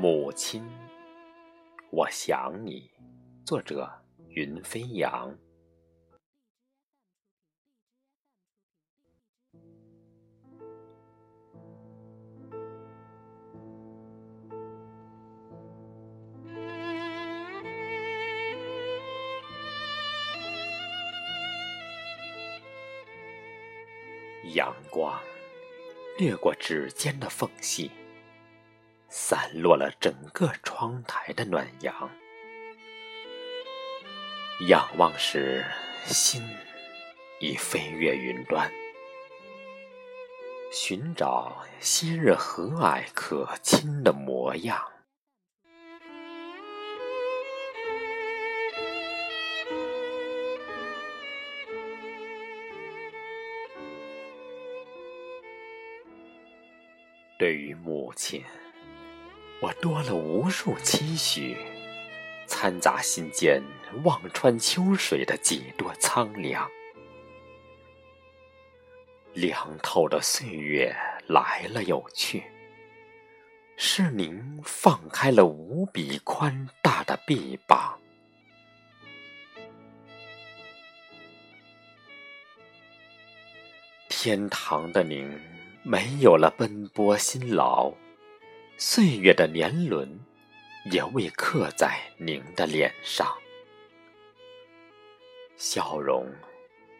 母亲，我想你。作者：云飞扬。阳光掠过指尖的缝隙。散落了整个窗台的暖阳，仰望时，心已飞越云端，寻找昔日和蔼可亲的模样。对于母亲。我多了无数期许，掺杂心间望穿秋水的几多苍凉。凉透的岁月来了又去，是您放开了无比宽大的臂膀。天堂的您，没有了奔波辛劳。岁月的年轮，也未刻在您的脸上，笑容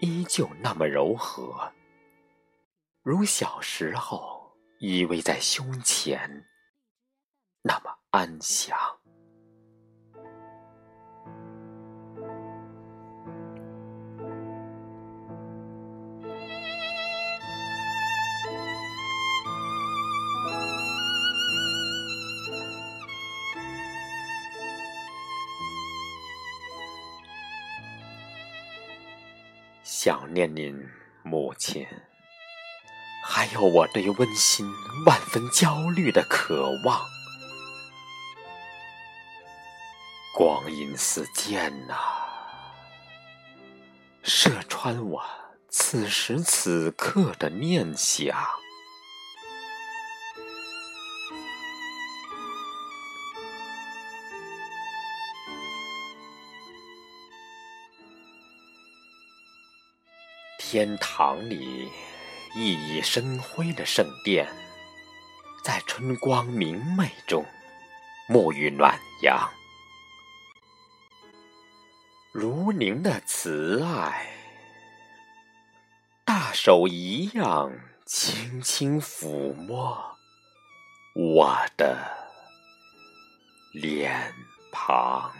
依旧那么柔和，如小时候依偎在胸前，那么安详。想念您，母亲，还有我对温馨万分焦虑的渴望。光阴似箭呐，射穿我此时此刻的念想。天堂里熠熠生辉的圣殿，在春光明媚中沐浴暖阳。如您的慈爱，大手一样轻轻抚摸我的脸庞。